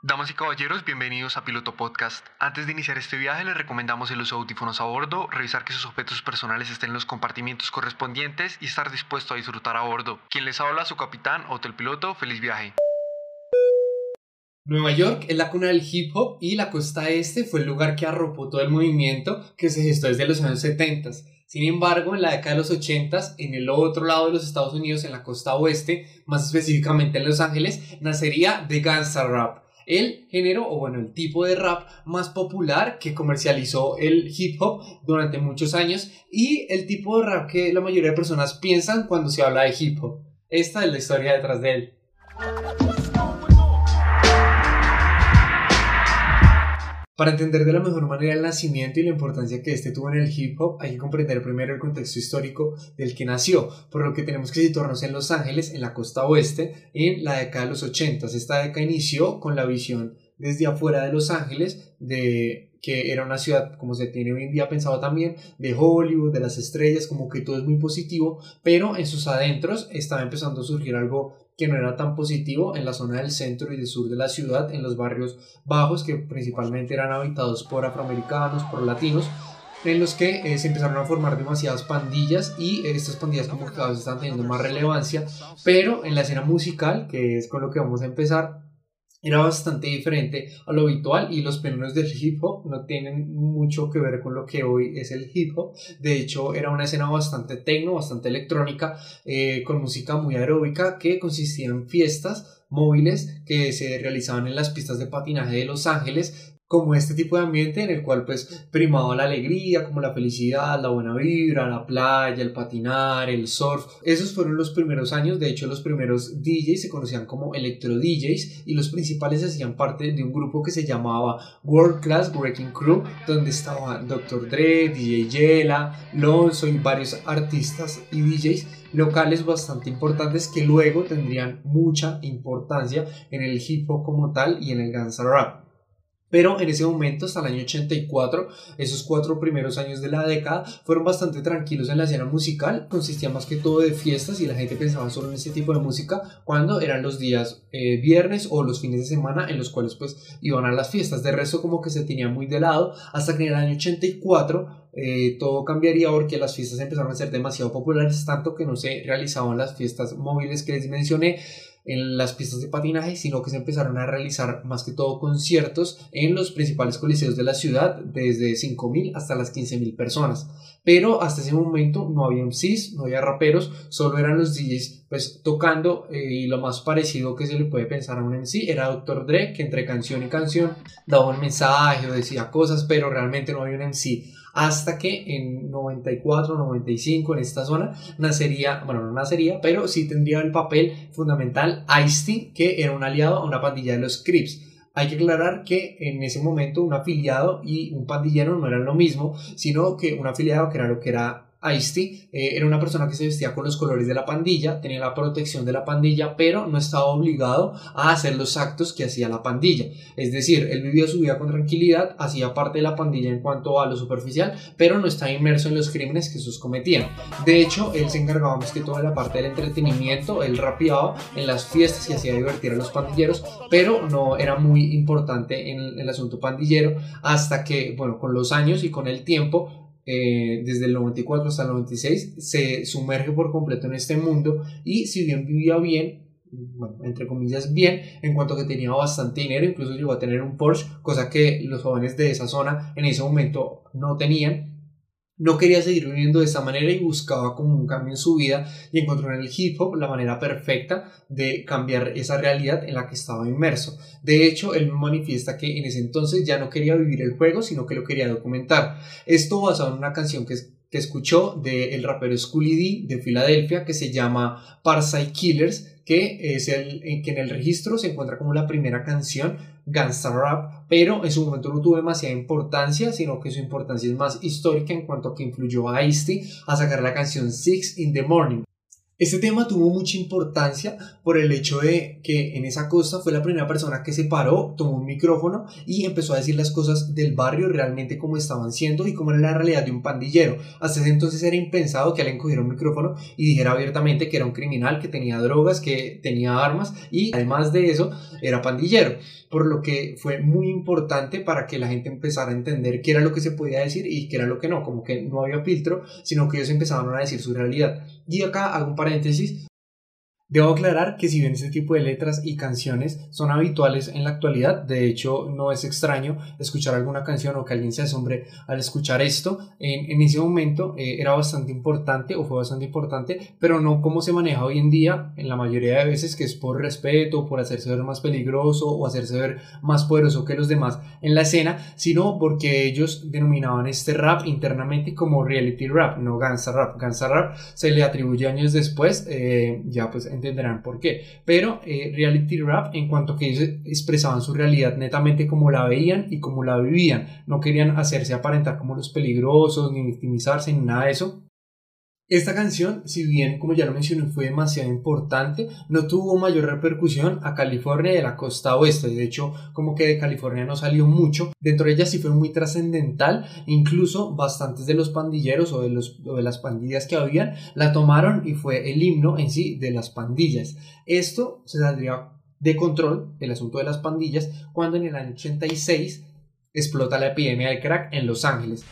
Damas y caballeros, bienvenidos a Piloto Podcast. Antes de iniciar este viaje les recomendamos el uso de audífonos a bordo, revisar que sus objetos personales estén en los compartimientos correspondientes y estar dispuesto a disfrutar a bordo. Quien les habla, su capitán, Hotel Piloto, feliz viaje. Nueva York es la cuna del hip hop y la costa este fue el lugar que arropó todo el movimiento que se gestó desde los años 70. Sin embargo, en la década de los 80, en el otro lado de los Estados Unidos, en la costa oeste, más específicamente en Los Ángeles, nacería The Gangsta Rap el género o bueno, el tipo de rap más popular que comercializó el hip hop durante muchos años y el tipo de rap que la mayoría de personas piensan cuando se habla de hip hop. Esta es la historia detrás de él. Para entender de la mejor manera el nacimiento y la importancia que este tuvo en el hip hop, hay que comprender primero el contexto histórico del que nació, por lo que tenemos que situarnos en Los Ángeles, en la costa oeste, en la década de los 80. Esta década inició con la visión desde afuera de Los Ángeles de que era una ciudad, como se tiene hoy en día pensado también, de Hollywood, de las estrellas, como que todo es muy positivo, pero en sus adentros estaba empezando a surgir algo que no era tan positivo en la zona del centro y del sur de la ciudad, en los barrios bajos que principalmente eran habitados por afroamericanos, por latinos, en los que eh, se empezaron a formar demasiadas pandillas y estas pandillas como que cada vez están teniendo más relevancia, pero en la escena musical, que es con lo que vamos a empezar, era bastante diferente a lo habitual y los fenómenos del hip hop no tienen mucho que ver con lo que hoy es el hip hop. De hecho, era una escena bastante tecno, bastante electrónica, eh, con música muy aeróbica que consistía en fiestas móviles que se realizaban en las pistas de patinaje de Los Ángeles como este tipo de ambiente en el cual pues primaba la alegría, como la felicidad, la buena vibra, la playa, el patinar, el surf. Esos fueron los primeros años, de hecho los primeros DJs se conocían como electro DJs y los principales hacían parte de un grupo que se llamaba World Class Breaking Crew, donde estaban Dr. Dre, DJ Yela, Lonzo y varios artistas y DJs locales bastante importantes que luego tendrían mucha importancia en el hip hop como tal y en el gangsta rap. Pero en ese momento, hasta el año 84, esos cuatro primeros años de la década fueron bastante tranquilos en la escena musical. Consistía más que todo de fiestas y la gente pensaba solo en ese tipo de música cuando eran los días eh, viernes o los fines de semana en los cuales pues iban a las fiestas. De resto como que se tenía muy de lado hasta que en el año 84 eh, todo cambiaría porque las fiestas empezaron a ser demasiado populares tanto que no se realizaban las fiestas móviles que les mencioné en las pistas de patinaje, sino que se empezaron a realizar más que todo conciertos en los principales coliseos de la ciudad, desde 5.000 hasta las 15.000 personas. Pero hasta ese momento no había MCs, no había raperos, solo eran los DJs pues tocando eh, y lo más parecido que se le puede pensar a un MC era Dr. Dre, que entre canción y canción daba un mensaje o decía cosas, pero realmente no había un MC hasta que en 94, 95 en esta zona nacería, bueno, no nacería, pero sí tendría el papel fundamental Ice-T, que era un aliado a una pandilla de los Crips. Hay que aclarar que en ese momento un afiliado y un pandillero no eran lo mismo, sino que un afiliado que era lo que era Ice-T eh, era una persona que se vestía con los colores de la pandilla, tenía la protección de la pandilla, pero no estaba obligado a hacer los actos que hacía la pandilla. Es decir, él vivía su vida con tranquilidad, hacía parte de la pandilla en cuanto a lo superficial, pero no estaba inmerso en los crímenes que sus cometían. De hecho, él se encargaba más que todo de la parte del entretenimiento, él rapeaba en las fiestas y hacía divertir a los pandilleros, pero no era muy importante en el asunto pandillero hasta que, bueno, con los años y con el tiempo, eh, desde el 94 hasta el 96, se sumerge por completo en este mundo y si bien vivía bien, bueno, entre comillas bien, en cuanto que tenía bastante dinero, incluso llegó a tener un Porsche, cosa que los jóvenes de esa zona en ese momento no tenían, no quería seguir viviendo de esa manera y buscaba como un cambio en su vida y encontró en el hip hop la manera perfecta de cambiar esa realidad en la que estaba inmerso. De hecho, él manifiesta que en ese entonces ya no quería vivir el juego, sino que lo quería documentar. Esto basado en una canción que, escuchó del rapero Schooly D de Filadelfia que se llama Parside Killers que es el que en el registro se encuentra como la primera canción Gangsta Rap, pero en su momento no tuvo demasiada importancia, sino que su importancia es más histórica en cuanto a que influyó a Ice-T a sacar la canción Six in the Morning. Este tema tuvo mucha importancia por el hecho de que en esa costa fue la primera persona que se paró, tomó un micrófono y empezó a decir las cosas del barrio realmente como estaban siendo y cómo era la realidad de un pandillero. Hasta ese entonces era impensado que alguien cogiera un micrófono y dijera abiertamente que era un criminal, que tenía drogas, que tenía armas y además de eso era pandillero. Por lo que fue muy importante para que la gente empezara a entender qué era lo que se podía decir y qué era lo que no, como que no había filtro, sino que ellos empezaban a decir su realidad. Y acá hago un paréntesis Debo aclarar que si bien este tipo de letras y canciones son habituales en la actualidad, de hecho no es extraño escuchar alguna canción o que alguien se asombre al escuchar esto, en, en ese momento eh, era bastante importante o fue bastante importante, pero no como se maneja hoy en día, en la mayoría de veces que es por respeto, por hacerse ver más peligroso o hacerse ver más poderoso que los demás en la escena, sino porque ellos denominaban este rap internamente como reality rap, no Gansa rap. Gansa rap se le atribuye años después, eh, ya pues entenderán por qué. Pero eh, reality rap en cuanto que ellos expresaban su realidad netamente como la veían y como la vivían. No querían hacerse aparentar como los peligrosos, ni victimizarse, ni nada de eso. Esta canción, si bien como ya lo mencioné fue demasiado importante, no tuvo mayor repercusión a California y a la costa oeste. De hecho, como que de California no salió mucho. Dentro de ella sí fue muy trascendental. Incluso bastantes de los pandilleros o de, los, de las pandillas que habían la tomaron y fue el himno en sí de las pandillas. Esto se saldría de control, el asunto de las pandillas, cuando en el año 86 explota la epidemia de crack en Los Ángeles.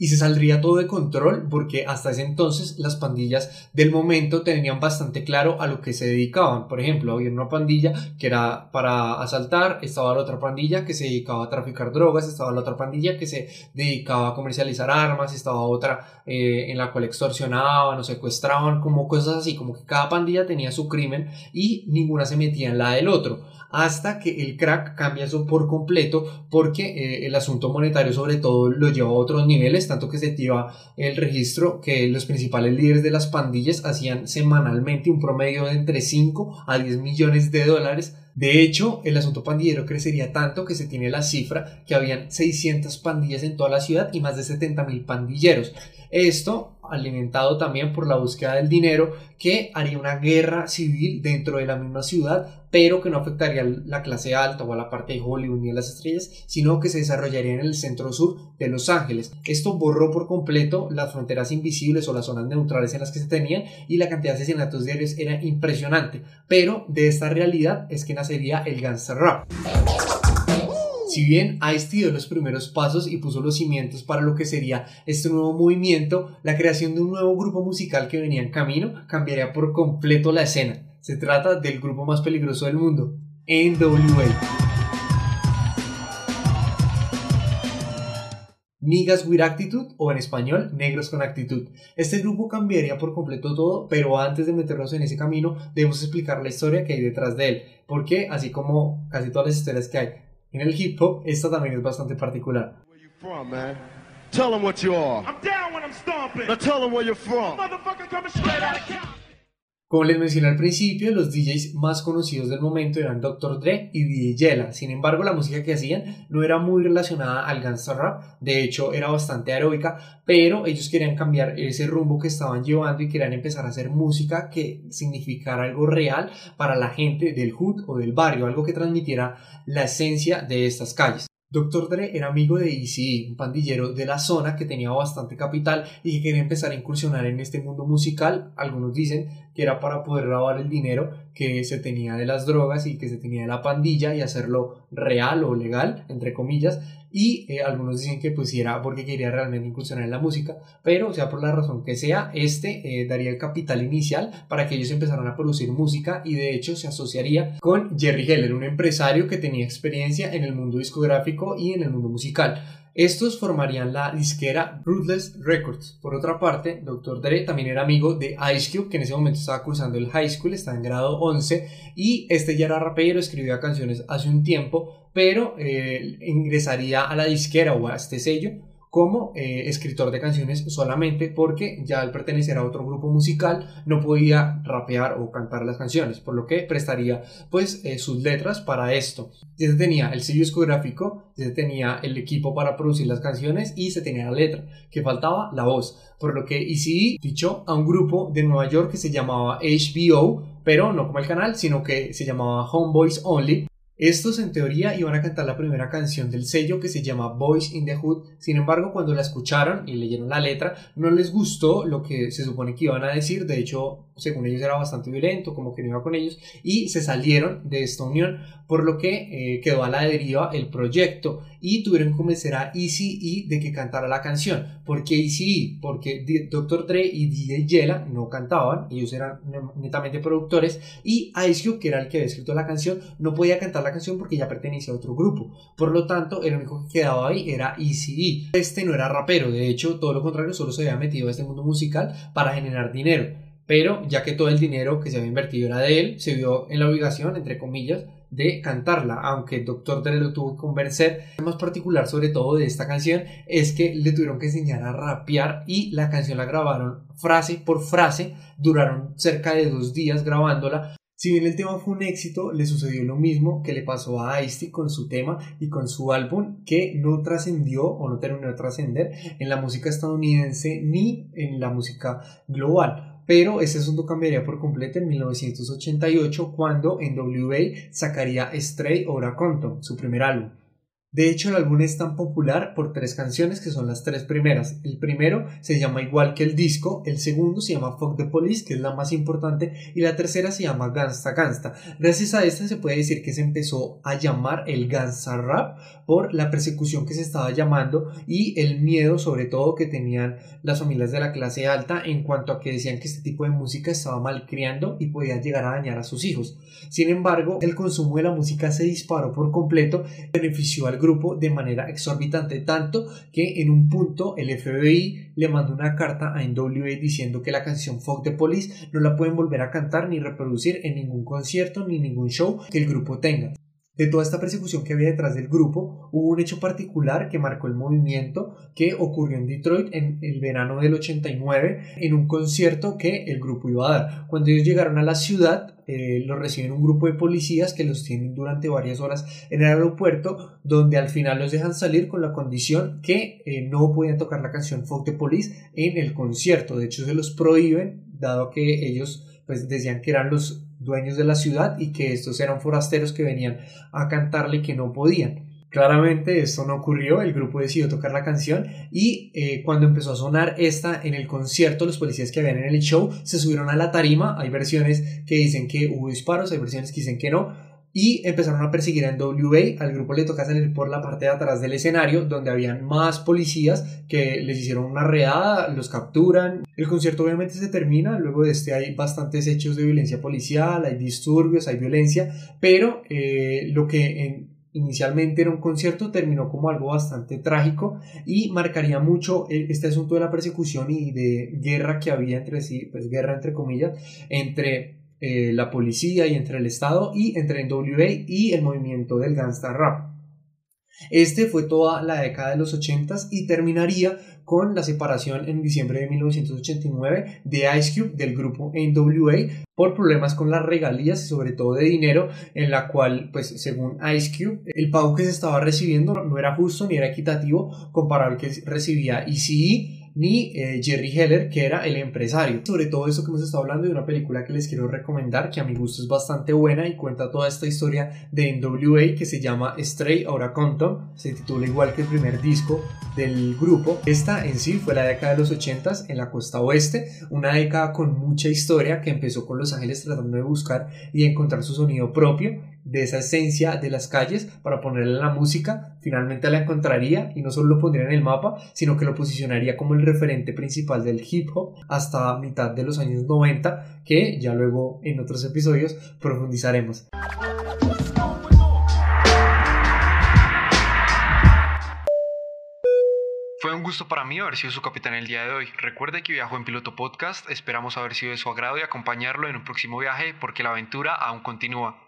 Y se saldría todo de control porque hasta ese entonces las pandillas del momento tenían bastante claro a lo que se dedicaban. Por ejemplo, había una pandilla que era para asaltar, estaba la otra pandilla que se dedicaba a traficar drogas, estaba la otra pandilla que se dedicaba a comercializar armas, estaba otra eh, en la cual extorsionaban o secuestraban, como cosas así, como que cada pandilla tenía su crimen y ninguna se metía en la del otro hasta que el crack cambia eso por completo porque eh, el asunto monetario sobre todo lo lleva a otros niveles, tanto que se activa el registro que los principales líderes de las pandillas hacían semanalmente un promedio de entre 5 a 10 millones de dólares de hecho, el asunto pandillero crecería tanto que se tiene la cifra que habían 600 pandillas en toda la ciudad y más de 70 mil pandilleros. Esto alimentado también por la búsqueda del dinero que haría una guerra civil dentro de la misma ciudad, pero que no afectaría a la clase alta o a la parte de Hollywood ni a las estrellas, sino que se desarrollaría en el centro sur de Los Ángeles. Esto borró por completo las fronteras invisibles o las zonas neutrales en las que se tenían y la cantidad de asesinatos diarios era impresionante, pero de esta realidad es que nacería el gangster rap. Si bien ha dio los primeros pasos y puso los cimientos para lo que sería este nuevo movimiento, la creación de un nuevo grupo musical que venía en camino cambiaría por completo la escena. Se trata del grupo más peligroso del mundo, NWA. Niggas with Attitude o en español Negros con Actitud. Este grupo cambiaría por completo todo, pero antes de meternos en ese camino debemos explicar la historia que hay detrás de él, porque así como casi todas las historias que hay en el hip hop, esta también es bastante particular. Tell them what you are. I'm down when I'm stomping. Now tell them where you're from. Motherfucker coming straight out of como les mencioné al principio, los DJs más conocidos del momento eran Dr. Dre y DJ Yella. Sin embargo, la música que hacían no era muy relacionada al gangsta rap, de hecho era bastante aeróbica, pero ellos querían cambiar ese rumbo que estaban llevando y querían empezar a hacer música que significara algo real para la gente del hood o del barrio, algo que transmitiera la esencia de estas calles. Dr. Dre era amigo de Easy, un pandillero de la zona que tenía bastante capital y que quería empezar a incursionar en este mundo musical. Algunos dicen que era para poder lavar el dinero que se tenía de las drogas y que se tenía de la pandilla y hacerlo real o legal, entre comillas, y eh, algunos dicen que pues era porque quería realmente incursionar en la música, pero sea por la razón que sea, este eh, daría el capital inicial para que ellos empezaran a producir música y de hecho se asociaría con Jerry Heller, un empresario que tenía experiencia en el mundo discográfico y en el mundo musical. Estos formarían la disquera Ruthless Records. Por otra parte, Dr. Dre también era amigo de Ice Cube, que en ese momento estaba cursando el high school, estaba en grado 11, y este ya era rapero, escribía canciones hace un tiempo, pero eh, ingresaría a la disquera o a este sello como eh, escritor de canciones solamente porque ya al pertenecer a otro grupo musical no podía rapear o cantar las canciones, por lo que prestaría pues eh, sus letras para esto. Ya se tenía el sello discográfico, ya se tenía el equipo para producir las canciones y se tenía la letra, que faltaba la voz, por lo que ECE fichó a un grupo de Nueva York que se llamaba HBO, pero no como el canal, sino que se llamaba Homeboys Only, estos en teoría iban a cantar la primera canción del sello que se llama Boys in the Hood, sin embargo cuando la escucharon y leyeron la letra no les gustó lo que se supone que iban a decir, de hecho según ellos era bastante violento, como que no iba con ellos y se salieron de esta unión, por lo que eh, quedó a la deriva el proyecto y tuvieron que convencer a Easy de que cantara la canción. ¿Por qué Easy Porque Dr. Dre y DJ Yella no cantaban, ellos eran netamente productores y Ice Cube, que era el que había escrito la canción, no podía cantar la canción porque ya pertenecía a otro grupo. Por lo tanto, el único que quedaba ahí era Easy Este no era rapero, de hecho, todo lo contrario, solo se había metido a este mundo musical para generar dinero. Pero ya que todo el dinero que se había invertido era de él, se vio en la obligación, entre comillas, de cantarla, aunque el Dr. Dre lo tuvo que convencer. Lo más particular sobre todo de esta canción es que le tuvieron que enseñar a rapear y la canción la grabaron frase por frase, duraron cerca de dos días grabándola si bien el tema fue un éxito, le sucedió lo mismo que le pasó a ice con su tema y con su álbum, que no trascendió o no terminó de trascender en la música estadounidense ni en la música global. Pero ese asunto cambiaría por completo en 1988 cuando NWA sacaría Stray Ora Compton, su primer álbum. De hecho, el álbum es tan popular por tres canciones que son las tres primeras. El primero se llama igual que el disco, el segundo se llama Fuck the Police, que es la más importante, y la tercera se llama Gangsta Gangsta. Gracias a esta se puede decir que se empezó a llamar el Gangsta Rap por la persecución que se estaba llamando y el miedo sobre todo que tenían las familias de la clase alta en cuanto a que decían que este tipo de música estaba malcriando y podía llegar a dañar a sus hijos. Sin embargo, el consumo de la música se disparó por completo, benefició al grupo de manera exorbitante, tanto que en un punto el FBI le mandó una carta a NWA diciendo que la canción Fuck the Police no la pueden volver a cantar ni reproducir en ningún concierto ni ningún show que el grupo tenga. De toda esta persecución que había detrás del grupo, hubo un hecho particular que marcó el movimiento que ocurrió en Detroit en el verano del 89 en un concierto que el grupo iba a dar. Cuando ellos llegaron a la ciudad, eh, los reciben un grupo de policías que los tienen durante varias horas en el aeropuerto, donde al final los dejan salir con la condición que eh, no podían tocar la canción Fuck the Police en el concierto. De hecho, se los prohíben, dado que ellos pues decían que eran los dueños de la ciudad y que estos eran forasteros que venían a cantarle que no podían. Claramente esto no ocurrió, el grupo decidió tocar la canción y eh, cuando empezó a sonar esta en el concierto, los policías que habían en el show se subieron a la tarima, hay versiones que dicen que hubo disparos, hay versiones que dicen que no, y empezaron a perseguir a NWA. Al grupo le toca salir por la parte de atrás del escenario, donde habían más policías que les hicieron una reada, los capturan. El concierto obviamente se termina, luego de este hay bastantes hechos de violencia policial, hay disturbios, hay violencia, pero eh, lo que inicialmente era un concierto terminó como algo bastante trágico y marcaría mucho eh, este asunto de la persecución y de guerra que había entre sí, pues guerra entre comillas, entre eh, la policía y entre el Estado y entre NWA y el movimiento del gangsta rap. Este fue toda la década de los 80 y terminaría con la separación en diciembre de 1989 de Ice Cube del grupo NWA por problemas con las regalías y sobre todo de dinero en la cual pues según Ice Cube el pago que se estaba recibiendo no era justo ni era equitativo comparado al que recibía ECE ni eh, Jerry Heller, que era el empresario. Sobre todo eso que hemos estado hablando de una película que les quiero recomendar, que a mi gusto es bastante buena y cuenta toda esta historia de NWA que se llama Stray Aura Compton, se titula igual que el primer disco del grupo. Esta en sí fue la década de los 80 en la costa oeste, una década con mucha historia que empezó con Los Ángeles tratando de buscar y encontrar su sonido propio de esa esencia de las calles para ponerle la música, finalmente la encontraría y no solo lo pondría en el mapa, sino que lo posicionaría como el referente principal del hip hop hasta mitad de los años 90, que ya luego en otros episodios profundizaremos. Fue un gusto para mí haber sido su capitán el día de hoy. Recuerde que viajó en Piloto Podcast, esperamos haber sido de su agrado y acompañarlo en un próximo viaje porque la aventura aún continúa.